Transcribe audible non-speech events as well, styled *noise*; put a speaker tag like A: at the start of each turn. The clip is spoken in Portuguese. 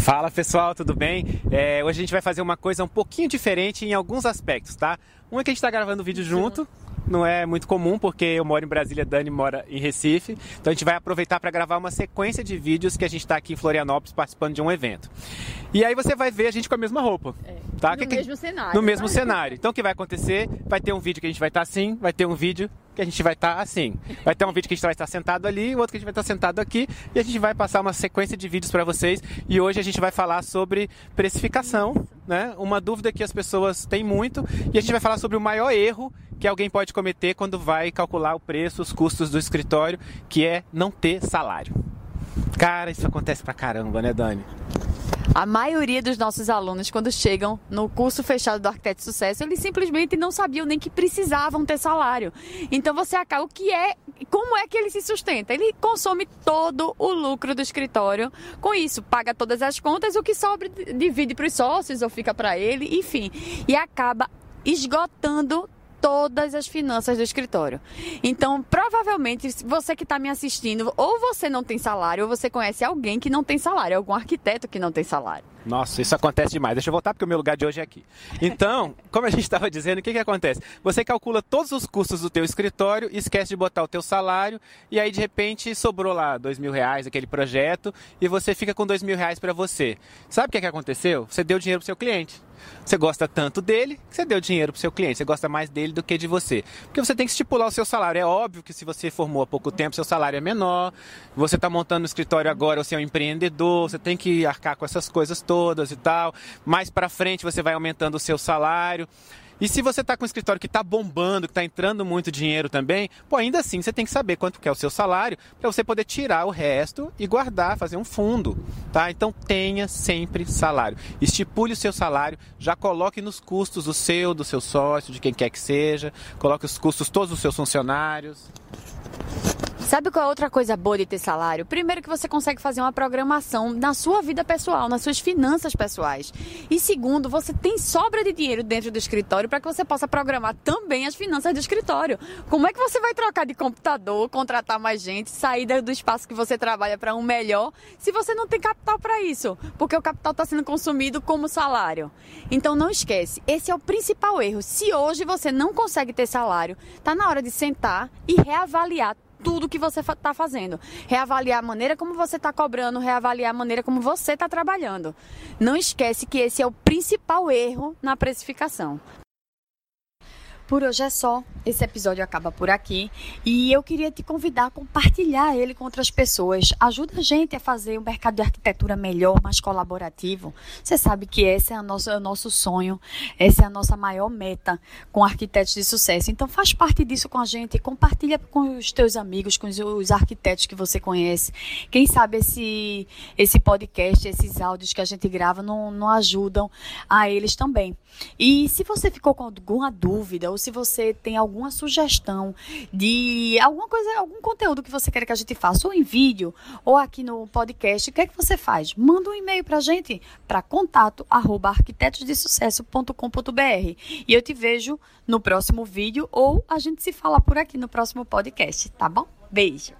A: Fala pessoal, tudo bem? É, hoje a gente vai fazer uma coisa um pouquinho diferente em alguns aspectos, tá? Um é que a gente está gravando o vídeo junto, não é muito comum porque eu moro em Brasília, Dani mora em Recife. Então a gente vai aproveitar para gravar uma sequência de vídeos que a gente está aqui em Florianópolis participando de um evento. E aí você vai ver a gente com a mesma roupa. É. Tá?
B: No
A: que
B: mesmo que... cenário.
A: No mesmo cenário. Então o que vai acontecer? Vai ter um vídeo que a gente vai estar tá assim, vai ter um vídeo que a gente vai estar tá assim. Vai ter um vídeo que a gente vai estar sentado ali, outro que a gente vai estar sentado aqui, e a gente vai passar uma sequência de vídeos para vocês. E hoje a gente vai falar sobre precificação, né? Uma dúvida que as pessoas têm muito, e a gente vai falar sobre o maior erro que alguém pode cometer quando vai calcular o preço, os custos do escritório, que é não ter salário. Cara, isso acontece pra caramba, né, Dani?
B: A maioria dos nossos alunos, quando chegam no curso fechado do Arquiteto de Sucesso, eles simplesmente não sabiam nem que precisavam ter salário. Então você acaba, o que é, como é que ele se sustenta? Ele consome todo o lucro do escritório com isso, paga todas as contas, o que sobra divide para os sócios ou fica para ele, enfim, e acaba esgotando todas as finanças do escritório. Então, provavelmente, você que está me assistindo, ou você não tem salário, ou você conhece alguém que não tem salário, algum arquiteto que não tem salário.
A: Nossa, isso acontece demais. Deixa eu voltar porque o meu lugar de hoje é aqui. Então, *laughs* como a gente estava dizendo, o que, que acontece? Você calcula todos os custos do teu escritório, esquece de botar o teu salário e aí de repente sobrou lá dois mil reais aquele projeto e você fica com dois mil reais para você. Sabe o que, que aconteceu? Você deu dinheiro para seu cliente. Você gosta tanto dele que você deu dinheiro para o seu cliente. Você gosta mais dele do que de você. Porque você tem que estipular o seu salário. É óbvio que se você formou há pouco tempo, seu salário é menor. Você está montando um escritório agora, você é um empreendedor, você tem que arcar com essas coisas todas e tal. Mais para frente você vai aumentando o seu salário. E se você está com um escritório que está bombando, que está entrando muito dinheiro também, pô, ainda assim você tem que saber quanto que é o seu salário para você poder tirar o resto e guardar, fazer um fundo, tá? Então tenha sempre salário. Estipule o seu salário, já coloque nos custos o seu, do seu sócio, de quem quer que seja, coloque os custos todos dos seus funcionários.
B: Sabe qual é outra coisa boa de ter salário? Primeiro que você consegue fazer uma programação na sua vida pessoal, nas suas finanças pessoais. E segundo, você tem sobra de dinheiro dentro do escritório para que você possa programar também as finanças do escritório. Como é que você vai trocar de computador, contratar mais gente, sair do espaço que você trabalha para um melhor, se você não tem capital para isso? Porque o capital está sendo consumido como salário. Então não esquece, esse é o principal erro. Se hoje você não consegue ter salário, está na hora de sentar e reavaliar tudo que você está fazendo. Reavaliar a maneira como você está cobrando, reavaliar a maneira como você está trabalhando. Não esquece que esse é o principal erro na precificação. Por hoje é só. Esse episódio acaba por aqui e eu queria te convidar a compartilhar ele com outras pessoas. Ajuda a gente a fazer o mercado de arquitetura melhor, mais colaborativo. Você sabe que esse é o nosso, o nosso sonho, essa é a nossa maior meta com arquitetos de sucesso. Então faz parte disso com a gente, compartilha com os teus amigos, com os arquitetos que você conhece. Quem sabe esse, esse podcast, esses áudios que a gente grava não, não ajudam a eles também. E se você ficou com alguma dúvida ou se você tem alguma sugestão de alguma coisa, algum conteúdo que você quer que a gente faça, ou em vídeo, ou aqui no podcast, o que é que você faz? Manda um e-mail para a gente para contato arroba arquitetosdesucesso.com.br e eu te vejo no próximo vídeo ou a gente se fala por aqui no próximo podcast, tá bom? Beijo!